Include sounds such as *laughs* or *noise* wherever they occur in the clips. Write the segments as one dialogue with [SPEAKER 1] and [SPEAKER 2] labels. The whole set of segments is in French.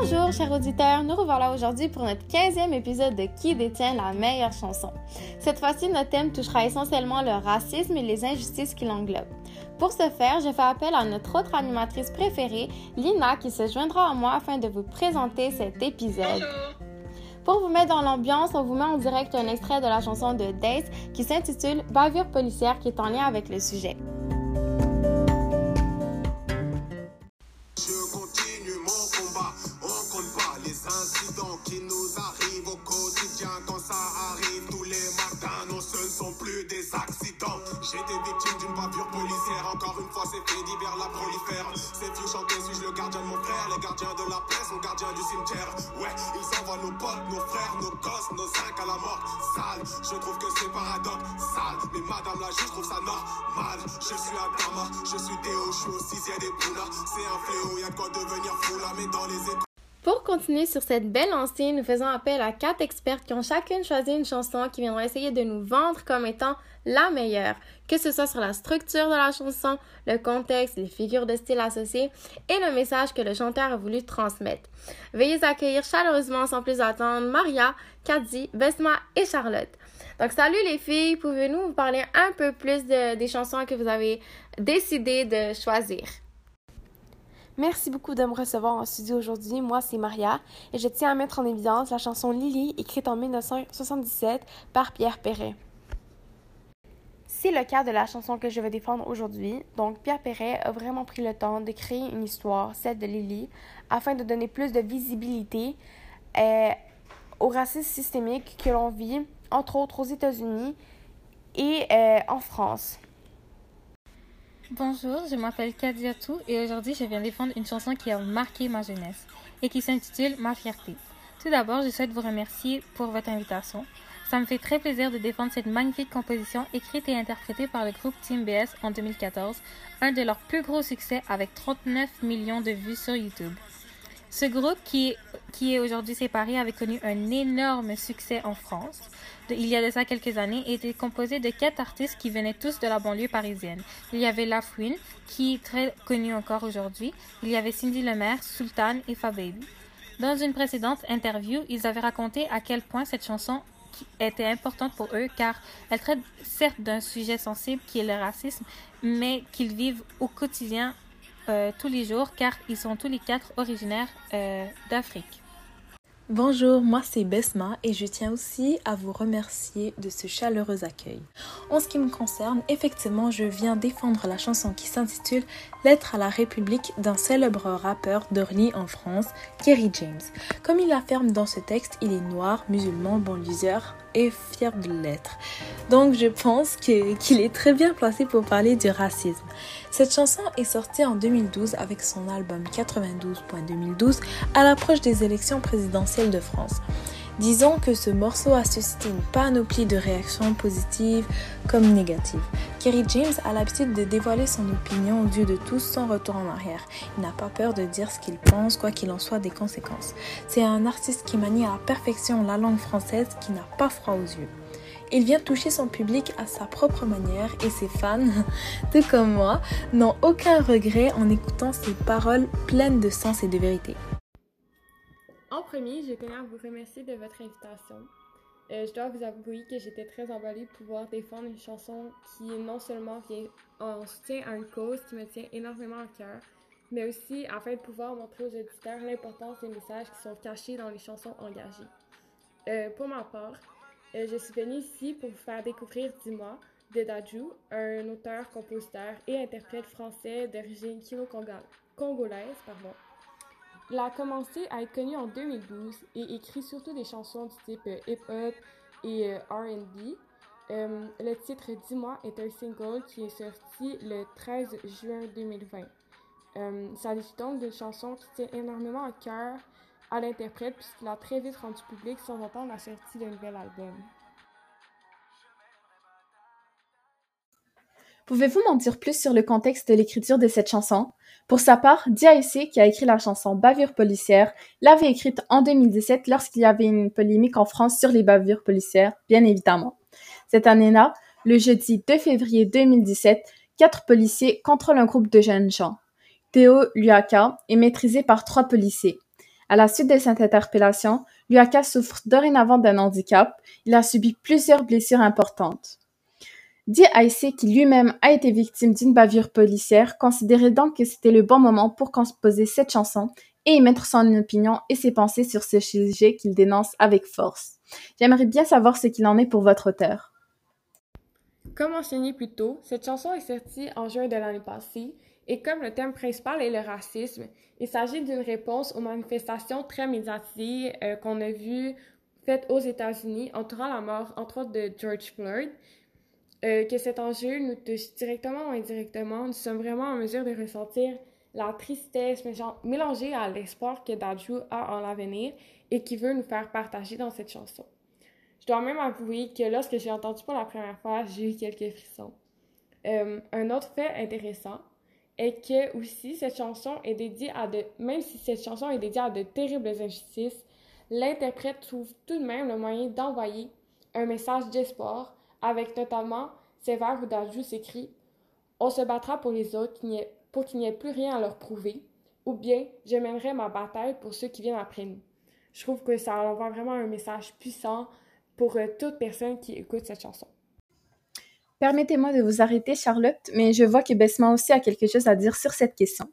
[SPEAKER 1] Bonjour chers auditeurs, nous revoilà aujourd'hui pour notre 15e épisode de Qui détient la meilleure chanson. Cette fois-ci, notre thème touchera essentiellement le racisme et les injustices qui l'englobent. Pour ce faire, je fais appel à notre autre animatrice préférée, Lina, qui se joindra à moi afin de vous présenter cet épisode. Pour vous mettre dans l'ambiance, on vous met en direct un extrait de la chanson de Days qui s'intitule Bavure policière qui est en lien avec le sujet.
[SPEAKER 2] Qui nous arrivent au quotidien. Quand ça arrive tous les matins, non, ce ne sont plus des accidents. J'étais victime d'une bavure policière, encore une fois, c'est fait divers la prolifère. Ces filles chantaient, suis-je le gardien de mon frère, les gardiens de la paix sont gardiens du cimetière. Ouais, ils envoient nos potes, nos frères, nos gosses, nos zincs à la mort. Sale, je trouve que c'est paradoxal, mais madame la juge trouve ça normal. Je suis Adama, je suis Théo, je suis au sixième des Pouna. C'est un fléau, y'a quoi devenir fou là, mais dans les écoles.
[SPEAKER 1] Pour continuer sur cette belle lancée, nous faisons appel à quatre experts qui ont chacune choisi une chanson qui viendront essayer de nous vendre comme étant la meilleure, que ce soit sur la structure de la chanson, le contexte, les figures de style associées et le message que le chanteur a voulu transmettre. Veuillez accueillir chaleureusement sans plus attendre Maria, Kadzi, Besma et Charlotte. Donc salut les filles, pouvez-nous vous parler un peu plus de- des chansons que vous avez décidé de choisir?
[SPEAKER 3] Merci beaucoup de me recevoir en studio aujourd'hui. Moi, c'est Maria et je tiens à mettre en évidence la chanson Lily, écrite en 1977 par Pierre Perret. C'est le cas de la chanson que je vais défendre aujourd'hui. Donc, Pierre Perret a vraiment pris le temps de créer une histoire, celle de Lily, afin de donner plus de visibilité euh, au racisme systémique que l'on vit, entre autres aux États-Unis et euh, en France.
[SPEAKER 4] Bonjour, je m'appelle Kadiatou et aujourd'hui je viens défendre une chanson qui a marqué ma jeunesse et qui s'intitule Ma fierté. Tout d'abord, je souhaite vous remercier pour votre invitation. Ça me fait très plaisir de défendre cette magnifique composition écrite et interprétée par le groupe Team BS en 2014, un de leurs plus gros succès avec 39 millions de vues sur YouTube. Ce groupe, qui, qui est aujourd'hui séparé, avait connu un énorme succès en France. Il y a ça quelques années, et était composé de quatre artistes qui venaient tous de la banlieue parisienne. Il y avait La Fouine, qui est très connue encore aujourd'hui. Il y avait Cindy Lemaire, Sultan et Fababy. Dans une précédente interview, ils avaient raconté à quel point cette chanson était importante pour eux, car elle traite certes d'un sujet sensible qui est le racisme, mais qu'ils vivent au quotidien euh, tous les jours, car ils sont tous les quatre originaires euh, d'Afrique.
[SPEAKER 5] Bonjour, moi c'est Besma et je tiens aussi à vous remercier de ce chaleureux accueil. En ce qui me concerne, effectivement, je viens défendre la chanson qui s'intitule Lettre à la République d'un célèbre rappeur d'Orly en France, Kerry James. Comme il affirme dans ce texte, il est noir, musulman, banlieuseur et fier de l'être. Donc je pense qu'il est très bien placé pour parler du racisme. Cette chanson est sortie en 2012 avec son album 92.2012 à l'approche des élections présidentielles de France. Disons que ce morceau a suscité une panoplie de réactions positives comme négatives. Kerry James a l'habitude de dévoiler son opinion aux yeux de tous sans retour en arrière. Il n'a pas peur de dire ce qu'il pense, quoi qu'il en soit des conséquences. C'est un artiste qui manie à la perfection la langue française qui n'a pas froid aux yeux. Il vient toucher son public à sa propre manière et ses fans, *laughs* tout comme moi, n'ont aucun regret en écoutant ses paroles pleines de sens et de vérité.
[SPEAKER 3] En premier, je tenais à vous remercier de votre invitation. Euh, je dois vous avouer que j'étais très emballée de pouvoir défendre une chanson qui non seulement vient en soutien à une cause qui me tient énormément à cœur, mais aussi afin de pouvoir montrer aux auditeurs l'importance des messages qui sont cachés dans les chansons engagées. Euh, pour ma part, euh, je suis venue ici pour vous faire découvrir Dis-moi de Dajou, un auteur, compositeur et interprète français d'origine kino-congolaise. Pardon. Il a commencé à être connu en 2012 et écrit surtout des chansons du type euh, hip-hop et euh, RB. Euh, le titre Dis-moi est un single qui est sorti le 13 juin 2020. Euh, il s'agit donc d'une chanson qui tient énormément à cœur à l'interprète puisqu'il a très vite rendu public sans attendre la sortie d'un nouvel album.
[SPEAKER 6] Pouvez-vous m'en dire plus sur le contexte de l'écriture de cette chanson? Pour sa part, DIC, qui a écrit la chanson Bavure policière, l'avait écrite en 2017 lorsqu'il y avait une polémique en France sur les bavures policières, bien évidemment. Cette année-là, le jeudi 2 février 2017, quatre policiers contrôlent un groupe de jeunes gens. Théo Luaka est maîtrisé par trois policiers. À la suite de cette interpellation, Luaka souffre dorénavant d'un handicap. Il a subi plusieurs blessures importantes. Aïssé, qui lui-même a été victime d'une bavure policière, considérait donc que c'était le bon moment pour composer cette chanson et y mettre son opinion et ses pensées sur ce sujet qu'il dénonce avec force. J'aimerais bien savoir ce qu'il en est pour votre auteur.
[SPEAKER 3] Comme mentionné plus tôt, cette chanson est sortie en juin de l'année passée et comme le thème principal est le racisme, il s'agit d'une réponse aux manifestations très médiatisées euh, qu'on a vues faites aux États-Unis entourant la mort, entre autres, de George Floyd. Euh, que cet enjeu nous touche directement ou indirectement, nous sommes vraiment en mesure de ressentir la tristesse mélangée à l'espoir que Daju a en l'avenir et qui veut nous faire partager dans cette chanson. Je dois même avouer que lorsque j'ai entendu pour la première fois, j'ai eu quelques frissons. Euh, un autre fait intéressant est que aussi cette chanson est dédiée à de même si cette chanson est dédiée à de terribles injustices, l'interprète trouve tout de même le moyen d'envoyer un message d'espoir avec notamment ces vers où Daju s'écrit On se battra pour les autres pour qu'il n'y ait plus rien à leur prouver, ou bien je mènerai ma bataille pour ceux qui viennent après nous. Je trouve que ça envoie vraiment un message puissant pour euh, toute personne qui écoute cette chanson.
[SPEAKER 6] Permettez-moi de vous arrêter, Charlotte, mais je vois que Besma aussi a quelque chose à dire sur cette question.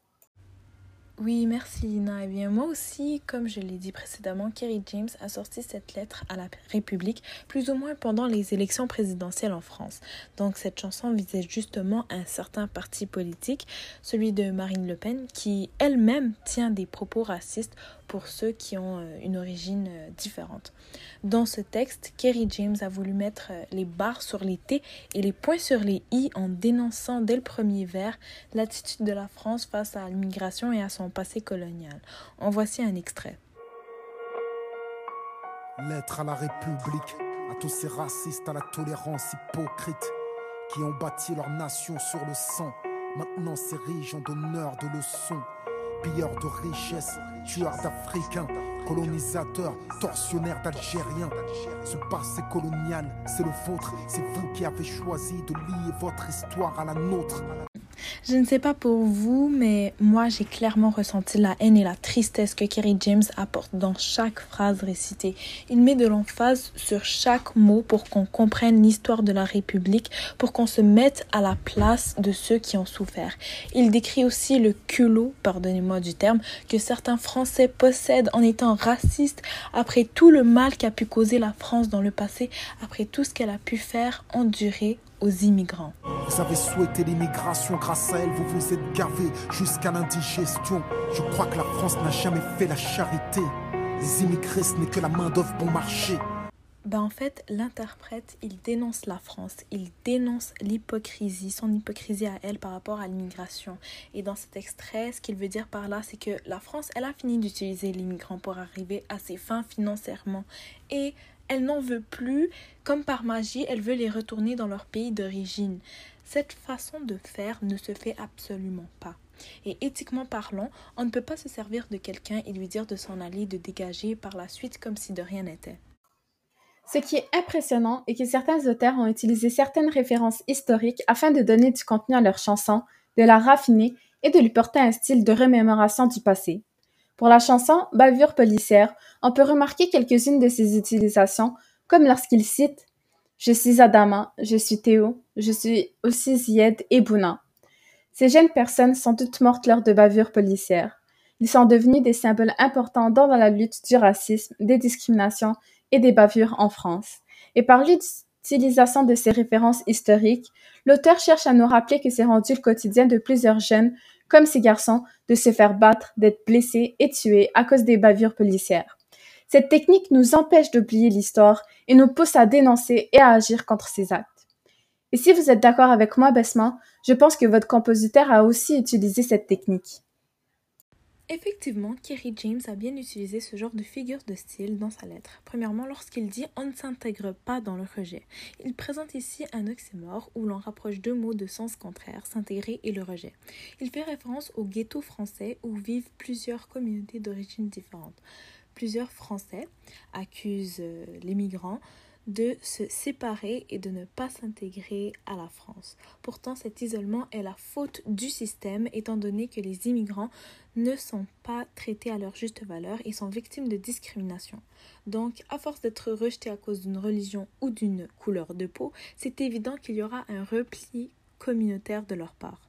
[SPEAKER 5] Oui, merci Lina. Eh bien, moi aussi, comme je l'ai dit précédemment, Kerry James a sorti cette lettre à la République plus ou moins pendant les élections présidentielles en France. Donc, cette chanson visait justement un certain parti politique, celui de Marine Le Pen, qui elle-même tient des propos racistes pour ceux qui ont euh, une origine euh, différente. Dans ce texte, Kerry James a voulu mettre euh, les barres sur les T et les points sur les I en dénonçant dès le premier vers l'attitude de la France face à l'immigration et à son passé colonial. En voici un extrait.
[SPEAKER 7] Lettre à la République, à tous ces racistes à la tolérance hypocrite qui ont bâti leur nation sur le sang, maintenant s'érigent en donneurs de leçons pilleurs de richesses, tueurs d'Africains, colonisateurs, tortionnaires d'Algériens. Ce passé colonial, c'est le vôtre, c'est vous qui avez choisi de lier votre histoire à la nôtre.
[SPEAKER 5] Je ne sais pas pour vous, mais moi j'ai clairement ressenti la haine et la tristesse que Kerry James apporte dans chaque phrase récitée. Il met de l'emphase sur chaque mot pour qu'on comprenne l'histoire de la République, pour qu'on se mette à la place de ceux qui ont souffert. Il décrit aussi le culot, pardonnez-moi du terme, que certains Français possèdent en étant racistes après tout le mal qu'a pu causer la France dans le passé, après tout ce qu'elle a pu faire, endurer aux immigrants.
[SPEAKER 7] Vous avez souhaité l'immigration, grâce à elle, vous vous êtes gavé jusqu'à l'indigestion. Je crois que la France n'a jamais fait la charité. Les immigrés, ce n'est que la main-d'œuvre bon marché.
[SPEAKER 5] Ben en fait, l'interprète, il dénonce la France, il dénonce l'hypocrisie, son hypocrisie à elle par rapport à l'immigration. Et dans cet extrait, ce qu'il veut dire par là, c'est que la France, elle a fini d'utiliser l'immigrant pour arriver à ses fins financièrement. Et elle n'en veut plus, comme par magie, elle veut les retourner dans leur pays d'origine. Cette façon de faire ne se fait absolument pas. Et éthiquement parlant, on ne peut pas se servir de quelqu'un et lui dire de s'en aller, de dégager par la suite comme si de rien n'était.
[SPEAKER 6] Ce qui est impressionnant est que certains auteurs ont utilisé certaines références historiques afin de donner du contenu à leur chanson, de la raffiner et de lui porter un style de remémoration du passé. Pour la chanson Bavure policière, on peut remarquer quelques-unes de ses utilisations, comme lorsqu'il cite Je suis Adama, je suis Théo, je suis aussi Zied et Bouna. Ces jeunes personnes sont toutes mortes lors de bavures policières. Ils sont devenus des symboles importants dans la lutte du racisme, des discriminations et des bavures en France. Et par l'utilisation de ces références historiques, l'auteur cherche à nous rappeler que c'est rendu le quotidien de plusieurs jeunes comme ces garçons, de se faire battre, d'être blessés et tués à cause des bavures policières. Cette technique nous empêche d'oublier l'histoire et nous pousse à dénoncer et à agir contre ces actes. Et si vous êtes d'accord avec moi, Besma, je pense que votre compositeur a aussi utilisé cette technique.
[SPEAKER 5] Effectivement, Kerry James a bien utilisé ce genre de figure de style dans sa lettre. Premièrement, lorsqu'il dit on ne s'intègre pas dans le rejet. Il présente ici un oxymore où l'on rapproche deux mots de sens contraire, s'intégrer et le rejet. Il fait référence au ghetto français où vivent plusieurs communautés d'origine différentes. Plusieurs Français accusent euh, les migrants de se séparer et de ne pas s'intégrer à la France. Pourtant, cet isolement est la faute du système étant donné que les immigrants ne sont pas traités à leur juste valeur et sont victimes de discrimination. Donc, à force d'être rejetés à cause d'une religion ou d'une couleur de peau, c'est évident qu'il y aura un repli communautaire de leur part.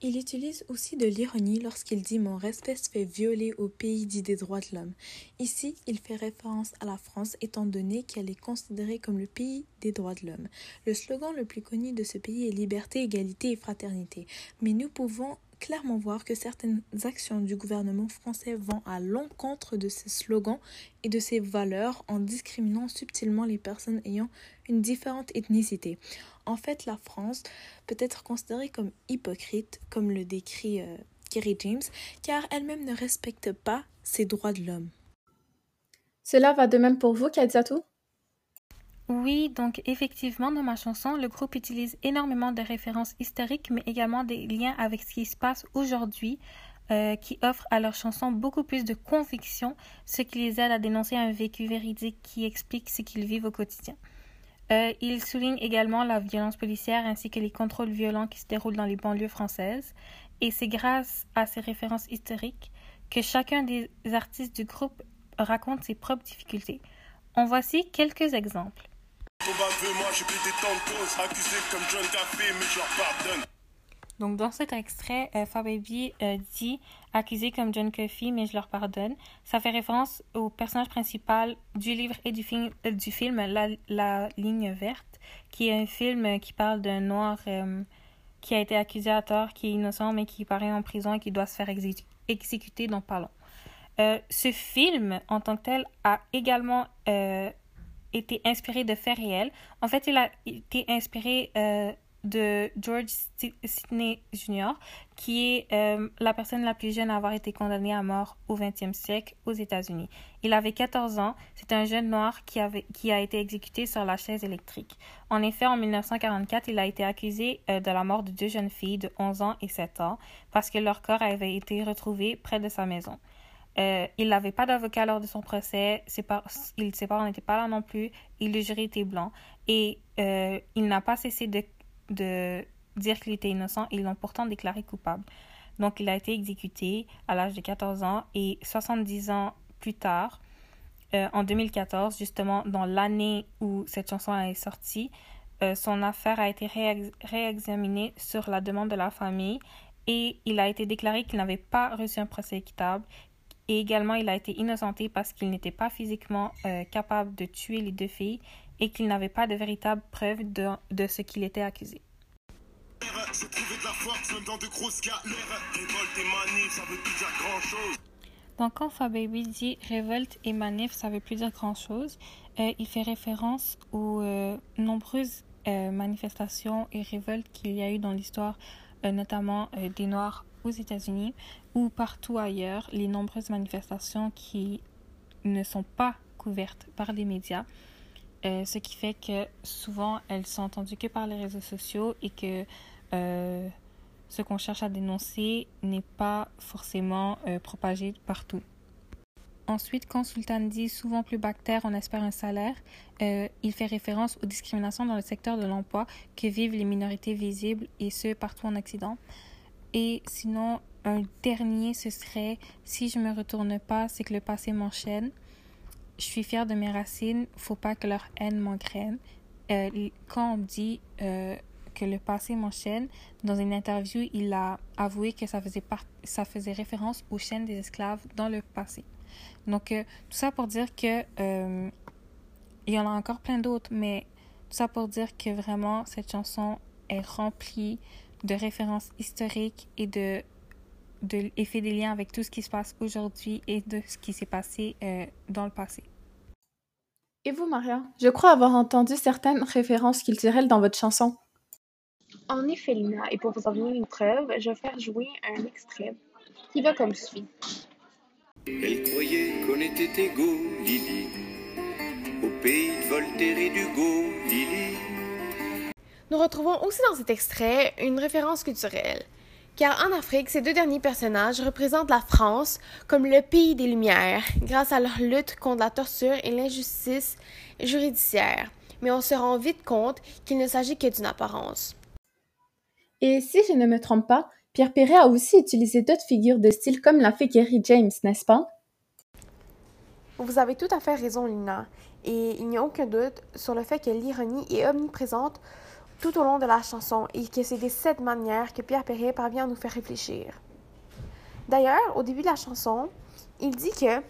[SPEAKER 5] Il utilise aussi de l'ironie lorsqu'il dit Mon respect se fait violer au pays dit des droits de l'homme. Ici, il fait référence à la France étant donné qu'elle est considérée comme le pays des droits de l'homme. Le slogan le plus connu de ce pays est Liberté, égalité et fraternité. Mais nous pouvons clairement voir que certaines actions du gouvernement français vont à l'encontre de ces slogans et de ces valeurs en discriminant subtilement les personnes ayant une différente ethnicité. En fait, la France peut être considérée comme hypocrite, comme le décrit euh, Kerry James, car elle-même ne respecte pas ses droits de l'homme.
[SPEAKER 6] Cela va de même pour vous, Kadiatou
[SPEAKER 4] Oui, donc effectivement, dans ma chanson, le groupe utilise énormément de références historiques, mais également des liens avec ce qui se passe aujourd'hui, euh, qui offrent à leur chanson beaucoup plus de conviction, ce qui les aide à dénoncer un vécu véridique qui explique ce qu'ils vivent au quotidien. Euh, il souligne également la violence policière ainsi que les contrôles violents qui se déroulent dans les banlieues françaises. Et c'est grâce à ces références historiques que chacun des artistes du groupe raconte ses propres difficultés. En voici quelques exemples. Donc, dans cet extrait, euh, Fababy euh, dit accusé comme John Coffey, mais je leur pardonne. Ça fait référence au personnage principal du livre et du film, euh, du film la, Ligne Verte, qui est un film qui parle d'un noir euh, qui a été accusé à tort, qui est innocent, mais qui paraît en prison et qui doit se faire exécuter dans pas long. Ce film, en tant que tel, a également été inspiré de faits réels. En fait, il a été inspiré de George Sidney Jr., qui est euh, la personne la plus jeune à avoir été condamnée à mort au XXe siècle aux États-Unis. Il avait 14 ans. C'est un jeune noir qui, avait, qui a été exécuté sur la chaise électrique. En effet, en 1944, il a été accusé euh, de la mort de deux jeunes filles de 11 ans et 7 ans parce que leur corps avait été retrouvé près de sa maison. Euh, il n'avait pas d'avocat lors de son procès, ses, ses parents n'étaient pas là non plus, il le jury était blanc et il n'a pas cessé de de dire qu'il était innocent ils l'ont pourtant déclaré coupable. Donc il a été exécuté à l'âge de 14 ans et 70 ans plus tard, euh, en 2014, justement dans l'année où cette chanson est sortie, euh, son affaire a été réexaminée sur la demande de la famille et il a été déclaré qu'il n'avait pas reçu un procès équitable et également il a été innocenté parce qu'il n'était pas physiquement euh, capable de tuer les deux filles et qu'il n'avait pas de véritable preuve de, ce qu'il était accusé. Donc quand Fababy dit révolte et manif, ça veut plus dire grand-chose. Euh, il fait référence aux euh, nombreuses euh, manifestations et révoltes qu'il y a eu dans l'histoire, notamment des Noirs aux États-Unis ou partout ailleurs, les nombreuses manifestations qui ne sont pas couvertes par les médias. Euh, ce qui fait que souvent elles sont entendues que par les réseaux sociaux et que euh, ce qu'on cherche à dénoncer n'est pas forcément euh, propagé partout. Ensuite, quand Sultan dit souvent plus bactère, on espère un salaire, il fait référence aux discriminations dans le secteur de l'emploi que vivent les minorités visibles et ce partout en Occident. Et sinon, un dernier, ce serait si je me retourne pas, c'est que le passé m'enchaîne je suis fière de mes racines, faut pas que leur haine m'engraine. Euh, quand on dit euh, que le passé m'enchaîne, dans une interview, il a avoué que ça faisait, référence aux chaînes des esclaves dans le passé. Donc, euh, tout ça pour dire que il y en a encore plein d'autres, mais tout ça pour dire que vraiment, cette chanson est remplie de références historiques et de de, et fait des liens avec tout ce qui se passe aujourd'hui et de ce qui s'est passé euh, dans le passé.
[SPEAKER 6] Et vous, Maria? Je crois avoir entendu certaines références culturelles dans votre chanson.
[SPEAKER 8] En effet, Lina, et pour vous en donner une preuve, je vais faire jouer un extrait qui va comme suit.
[SPEAKER 7] Elle croyait qu'on était égaux, Lily, au pays de Voltaire et d'Hugo, Lily.
[SPEAKER 9] Nous retrouvons aussi dans cet extrait une référence culturelle Car en Afrique, ces deux derniers personnages représentent la France comme le pays des Lumières, grâce à leur lutte contre la torture et l'injustice judiciaire. Mais on se rend vite compte qu'il ne s'agit que d'une apparence.
[SPEAKER 6] Et si je ne me trompe pas, Pierre Perret a aussi utilisé d'autres figures de style comme l'a fait Kerry James, n'est-ce pas?
[SPEAKER 9] Vous avez tout à fait raison, Lina. Et il n'y a aucun doute sur le fait que l'ironie est omniprésente tout au long de la chanson et que c'est de cette manière que Pierre Perret parvient à nous faire réfléchir. D'ailleurs, au début de la chanson, il dit que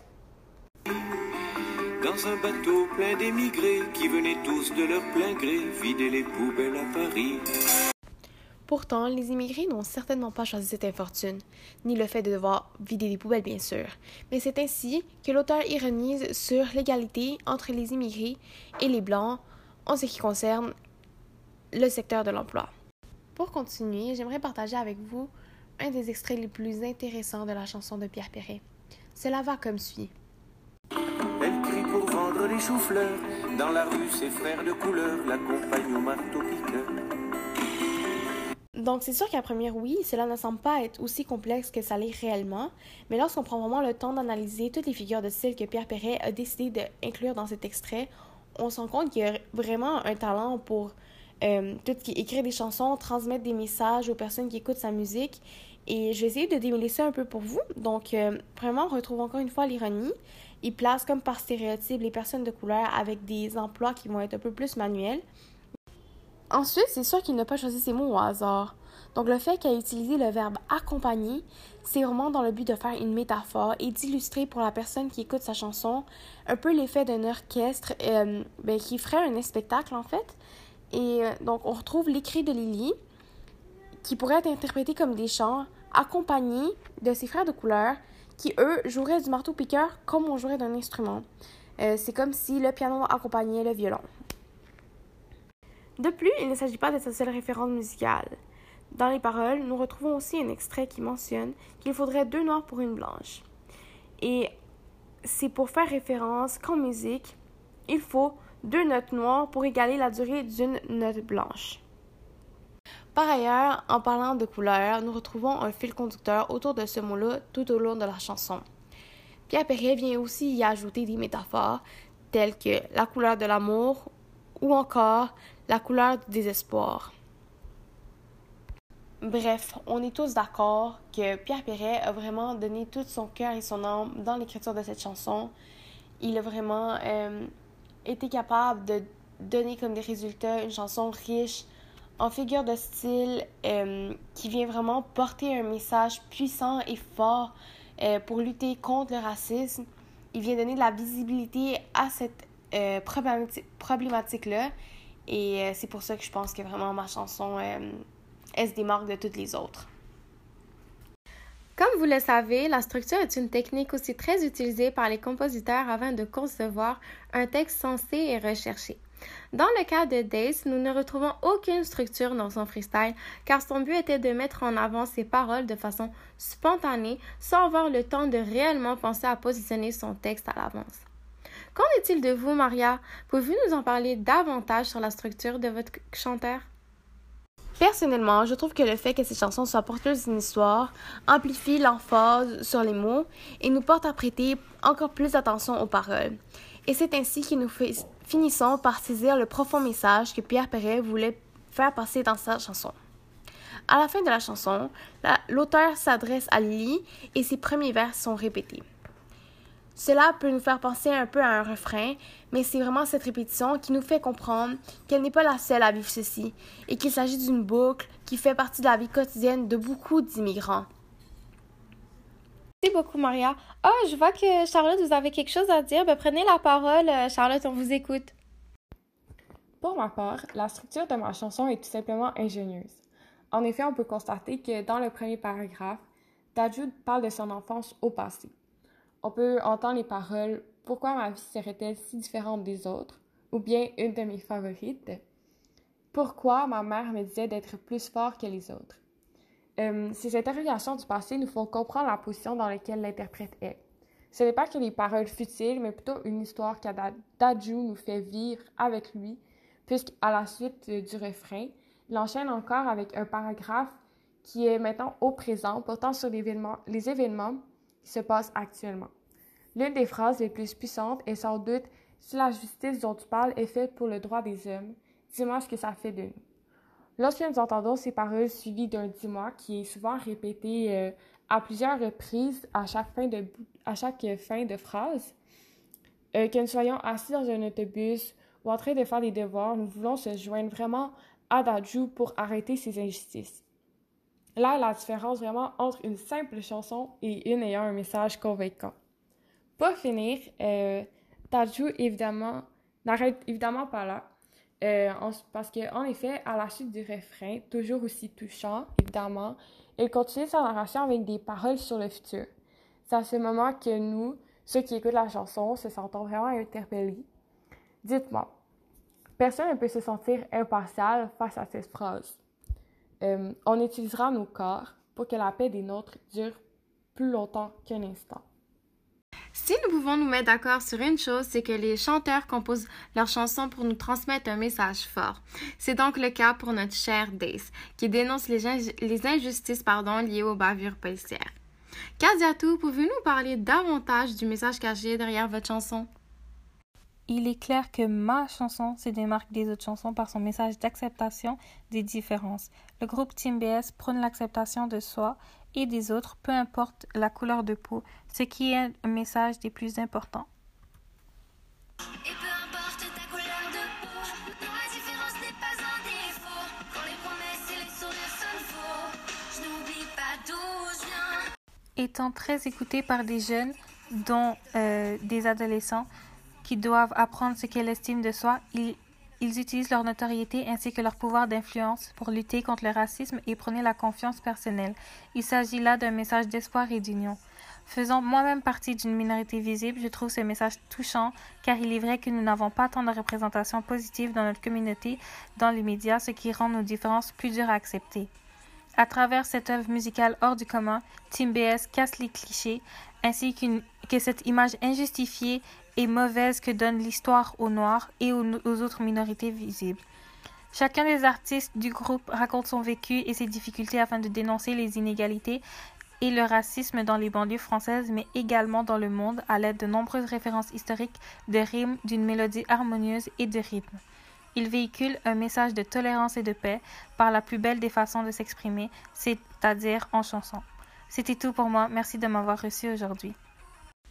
[SPEAKER 10] Dans un bateau plein d'émigrés qui venaient tous de leur plein gré vider les poubelles à Paris.
[SPEAKER 9] Pourtant, les immigrés n'ont certainement pas choisi cette infortune, ni le fait de devoir vider des poubelles, bien sûr. Mais c'est ainsi que l'auteur ironise sur l'égalité entre les immigrés et les blancs en ce qui concerne le secteur de l'emploi. Pour continuer, j'aimerais partager avec vous un des extraits les plus intéressants de la chanson de Pierre Perret. Cela va comme suit.
[SPEAKER 10] Elle crie pour vendre des choux-fleurs. Dans la rue, ses frères de couleur l'accompagnent au marteau-piqueur.
[SPEAKER 9] Donc, c'est sûr qu'à première oui, cela ne semble pas être aussi complexe que ça l'est réellement, mais lorsqu'on prend vraiment le temps d'analyser toutes les figures de style que Pierre Perret a décidé d'inclure dans cet extrait, on se rend compte qu'il y a vraiment un talent pour euh, tout ce qui est écrire des chansons, transmettre des messages aux personnes qui écoutent sa musique. Et je vais essayer de démêler ça un peu pour vous. Donc, euh, vraiment, on retrouve encore une fois l'ironie. Il place comme par stéréotype les personnes de couleur avec des emplois qui vont être un peu plus manuels. Ensuite, c'est sûr qu'il n'a pas choisi ses mots au hasard. Donc, le fait qu'il ait utilisé le verbe accompagner, c'est vraiment dans le but de faire une métaphore et d'illustrer pour la personne qui écoute sa chanson un peu l'effet d'un orchestre euh, ben, qui ferait un spectacle en fait. Et euh, donc, on retrouve l'écrit de Lily qui pourrait être interprété comme des chants accompagnés de ses frères de couleur qui, eux, joueraient du marteau-piqueur comme on jouerait d'un instrument. Euh, c'est comme si le piano accompagnait le violon. De plus, il ne s'agit pas de sa seule référence musicale. Dans les paroles, nous retrouvons aussi un extrait qui mentionne qu'il faudrait deux noirs pour une blanche. Et c'est pour faire référence qu'en musique, il faut deux notes noires pour égaler la durée d'une note blanche. Par ailleurs, en parlant de couleur, nous retrouvons un fil conducteur autour de ce mot-là tout au long de la chanson. Pierre Perret vient aussi y ajouter des métaphores telles que la couleur de l'amour ou encore la couleur du désespoir. Bref, on est tous d'accord que Pierre Perret a vraiment donné tout son cœur et son âme dans l'écriture de cette chanson. Il a vraiment euh, été capable de donner comme des résultats une chanson riche en figures de style euh, qui vient vraiment porter un message puissant et fort euh, pour lutter contre le racisme. Il vient donner de la visibilité à cette problématique-là. Et c'est pour ça que je pense que vraiment ma chanson elle se démarque de toutes les autres. Comme vous le savez, la structure est une technique aussi très utilisée par les compositeurs afin de concevoir un texte sensé et recherché. Dans le cas de Dace, nous ne retrouvons aucune structure dans son freestyle car son but était de mettre en avant ses paroles de façon spontanée sans avoir le temps de réellement penser à positionner son texte à l'avance. Qu'en est-il de vous, Maria? Pouvez-vous nous en parler davantage sur la structure de votre chanteur? Personnellement, je trouve que le fait que ces chansons soient porteuses d'une histoire amplifie l'emphase sur les mots et nous porte à prêter encore plus attention aux paroles. Et c'est ainsi que nous finissons par saisir le profond message que Pierre Perret voulait faire passer dans sa chanson. À la fin de la chanson, l'auteur s'adresse à Lily et ses premiers vers sont répétés. Cela peut nous faire penser un peu à un refrain, mais c'est vraiment cette répétition qui nous fait comprendre qu'elle n'est pas la seule à vivre ceci et qu'il s'agit d'une boucle qui fait partie de la vie quotidienne de beaucoup d'immigrants.
[SPEAKER 4] Merci beaucoup, Maria. Oh, je vois que Charlotte, vous avez quelque chose à dire. Ben, prenez la parole. Euh, Charlotte, on vous écoute.
[SPEAKER 3] Pour ma part, la structure de ma chanson est tout simplement ingénieuse. En effet, on peut constater que dans le premier paragraphe, Dajud parle de son enfance au passé. On peut entendre les paroles Pourquoi ma vie serait-elle si différente des autres ou bien une de mes favorites Pourquoi ma mère me disait d'être plus fort que les autres euh, Ces interrogations du passé nous font comprendre la position dans laquelle l'interprète est. Ce n'est pas que des paroles futiles, mais plutôt une histoire qu'Adju nous fait vivre avec lui, puisqu'à la suite du refrain, il enchaîne encore avec un paragraphe qui est maintenant au présent, portant sur les événements se passent actuellement. L'une des phrases les plus puissantes est sans doute Si la justice dont tu parles est faite pour le droit des hommes, dis-moi ce que ça fait de nous. Lorsque nous entendons ces paroles suivies d'un dis-moi qui est souvent répété euh, à plusieurs reprises à chaque fin de, à chaque fin de phrase, euh, que nous soyons assis dans un autobus ou en train de faire des devoirs, nous voulons se joindre vraiment à Dajou pour arrêter ces injustices. Là, la différence vraiment entre une simple chanson et une ayant un message convaincant. Pour finir, euh, Dajou, évidemment, n'arrête évidemment pas là. Euh, en- parce qu'en effet, à la suite du refrain, toujours aussi touchant, évidemment, il continue sa narration avec des paroles sur le futur. C'est à ce moment que nous, ceux qui écoutent la chanson, se sentons vraiment interpellés. Dites-moi, personne ne peut se sentir impartial face à cette phrase. Euh, on utilisera nos corps pour que la paix des nôtres dure plus longtemps qu'un instant.
[SPEAKER 9] Si nous pouvons nous mettre d'accord sur une chose, c'est que les chanteurs composent leurs chansons pour nous transmettre un message fort. C'est donc le cas pour notre chère Dace, qui dénonce les, inj- les injustices liées aux bavures policières. Kadiatou, pouvez-vous nous parler davantage du message caché derrière votre chanson?
[SPEAKER 4] Il est clair que ma chanson se démarque des autres chansons par son message d'acceptation des différences. Le groupe Team BS prône l'acceptation de soi et des autres, peu importe la couleur de peau, ce qui est un message des plus importants.
[SPEAKER 11] Et peu importe ta couleur de peau, non, la différence n'est pas un défaut. Quand les promesses et les sourires sonnent faux, je n'oublie pas d'où je viens.
[SPEAKER 4] Étant très écouté par des jeunes, dont euh, des adolescents, qui doivent apprendre ce qu'est l'estime de soi, ils, utilisent leur notoriété ainsi que leur pouvoir d'influence pour lutter contre le racisme et prôner la confiance personnelle. Il s'agit là d'un message d'espoir et d'union. Faisant moi-même partie d'une minorité visible, je trouve ce message touchant car il est vrai que nous n'avons pas tant de représentation positive dans notre communauté, dans les médias, ce qui rend nos différences plus dures à accepter. À travers cette œuvre musicale hors du commun, Team BS casse les clichés ainsi que cette image injustifiée et mauvaise que donne l'histoire aux Noirs et aux, aux autres minorités visibles. Chacun des artistes du groupe raconte son vécu et ses difficultés afin de dénoncer les inégalités et le racisme dans les banlieues françaises, mais également dans le monde, à l'aide de nombreuses références historiques, de rimes, d'une mélodie harmonieuse et de rythme. Il véhicule un message de tolérance et de paix par la plus belle des façons de s'exprimer, c'est-à-dire en chanson. C'était tout pour moi. Merci de m'avoir reçu aujourd'hui.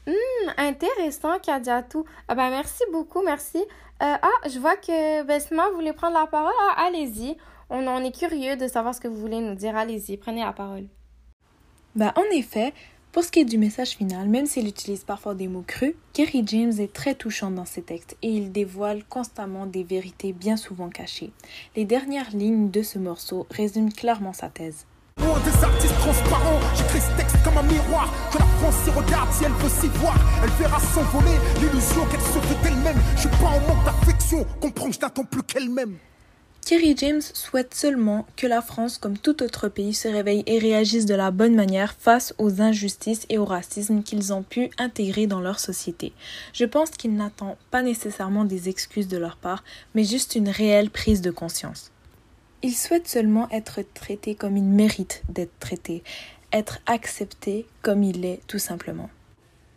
[SPEAKER 9] Hmm, intéressant, Kadiatou. Ah ben, merci beaucoup, merci. Euh, ah, je vois que Besma voulait prendre la parole. Ah, allez-y. On, on est curieux de savoir ce que vous voulez nous dire. Allez-y, prenez la parole.
[SPEAKER 5] Bah, en effet, pour ce qui est du message final, même s'il utilise parfois des mots crus, Kerry James est très touchant dans ses textes et il dévoile constamment des vérités bien souvent cachées. Les dernières lignes de ce morceau résument clairement sa thèse.
[SPEAKER 7] Loin des artistes transparents, j'écris ce texte comme un miroir. Que la France s'y regarde si elle veut s'y voir. Elle verra s'envoler l'illusion qu'elle se fait d'elle-même. Je suis pas en manque d'affection, comprends que je n'attends plus qu'elle-même.
[SPEAKER 5] Kerry James souhaite seulement que la France, comme tout autre pays, se réveille et réagisse de la bonne manière face aux injustices et au racisme qu'ils ont pu intégrer dans leur société. Je pense qu'il n'attend pas nécessairement des excuses de leur part, mais juste une réelle prise de conscience. Il souhaite seulement être traité comme il mérite d'être traité, être accepté comme il est tout simplement.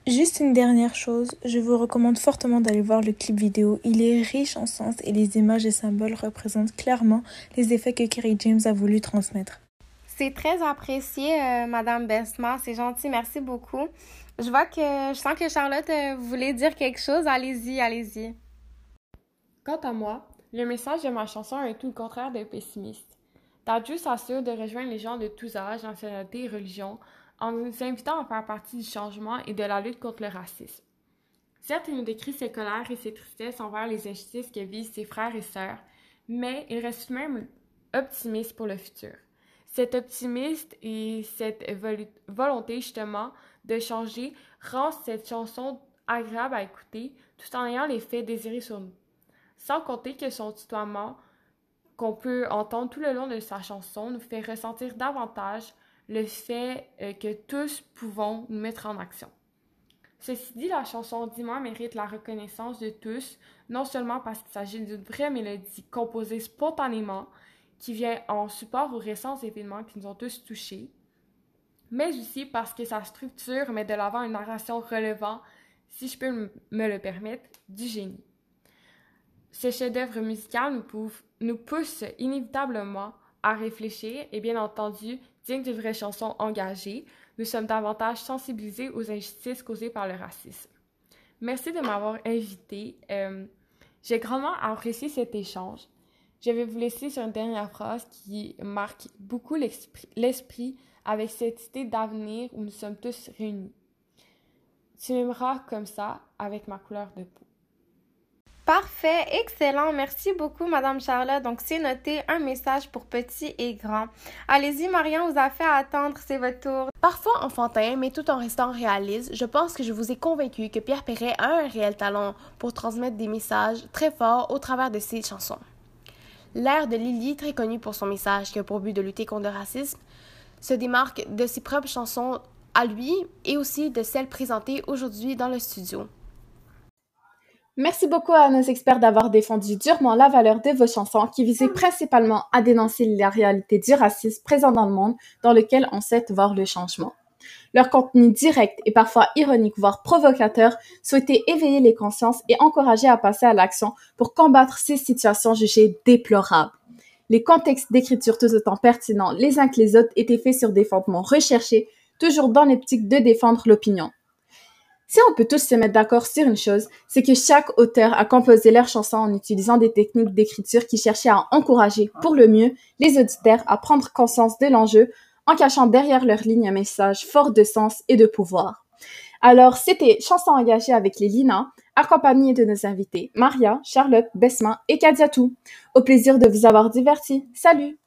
[SPEAKER 5] Juste une dernière chose, je vous recommande fortement d'aller voir le clip vidéo. Il est riche en sens et les images et symboles représentent clairement les effets que Kerry James a voulu transmettre.
[SPEAKER 9] C'est très apprécié, euh, Madame Besma. C'est gentil. Merci beaucoup. Je vois que je sens que Charlotte euh, voulait dire quelque chose. Allez-y, allez-y.
[SPEAKER 3] Quant à moi, le message de ma chanson est tout le contraire de pessimiste. Dadju s'assure de rejoindre les gens de tous âges, nationalités et religions en nous invitant à faire partie du changement et de la lutte contre le racisme. Certes, il nous décrit ses colères et ses tristesses envers les injustices que vivent ses frères et sœurs, mais il reste même optimiste pour le futur. Cet optimisme et cette volonté justement de changer rend cette chanson agréable à écouter tout en ayant l'effet désiré sur nous. Sans compter que son tutoiement qu'on peut entendre tout le long de sa chanson nous fait ressentir davantage le fait euh, que tous pouvons nous mettre en action. Ceci dit, la chanson Dis-moi mérite la reconnaissance de tous, non seulement parce qu'il s'agit d'une vraie mélodie composée spontanément qui vient en support aux récents événements qui nous ont tous touchés, mais aussi parce que sa structure met de l'avant une narration relevant, si je peux me le permettre, du génie. Ce chef-d'œuvre musical nous, pousse, inévitablement à réfléchir et bien entendu, digne d'une vraie chanson engagée, nous sommes davantage sensibilisés aux injustices causées par le racisme. Merci de m'avoir invité. Euh, J'ai grandement apprécié cet échange. Je vais vous laisser sur une dernière phrase qui marque beaucoup l'esprit avec cette idée d'avenir où nous sommes tous réunis. Tu m'aimeras comme ça avec ma couleur de peau.
[SPEAKER 9] Parfait, excellent. Merci beaucoup, Madame Charlotte. Donc, c'est noté un message pour petits et grands. Allez-y, Marion vous a fait attendre, c'est votre tour. Parfois enfantin, mais tout en restant réaliste, je pense que je vous ai convaincu que Pierre Perret a un réel talent pour transmettre des messages très forts au travers de ses chansons. L'air de Lily, très connu pour son message qui a pour but de lutter contre le racisme, se démarque de ses propres chansons à lui et aussi de celles présentées aujourd'hui dans le studio.
[SPEAKER 6] Merci beaucoup à nos experts d'avoir défendu durement la valeur de vos chansons qui visaient principalement à dénoncer la réalité du racisme présent dans le monde dans lequel on souhaite voir le changement. Leur contenu direct et parfois ironique, voire provocateur, souhaitait éveiller les consciences et encourager à passer à l'action pour combattre ces situations jugées déplorables. Les contextes d'écriture tout autant pertinents les uns que les autres étaient faits sur des fondements recherchés, toujours dans l'optique de défendre l'opinion. Si on peut tous se mettre d'accord sur une chose, c'est que chaque auteur a composé leur chanson en utilisant des techniques d'écriture qui cherchaient à encourager, pour le mieux, les auditeurs à prendre conscience de l'enjeu en cachant derrière leur ligne un message fort de sens et de pouvoir. Alors, c'était Chanson engagée avec les Lina, accompagnée de nos invités Maria, Charlotte, Besma et Kadiatou. Au plaisir de vous avoir divertis. Salut!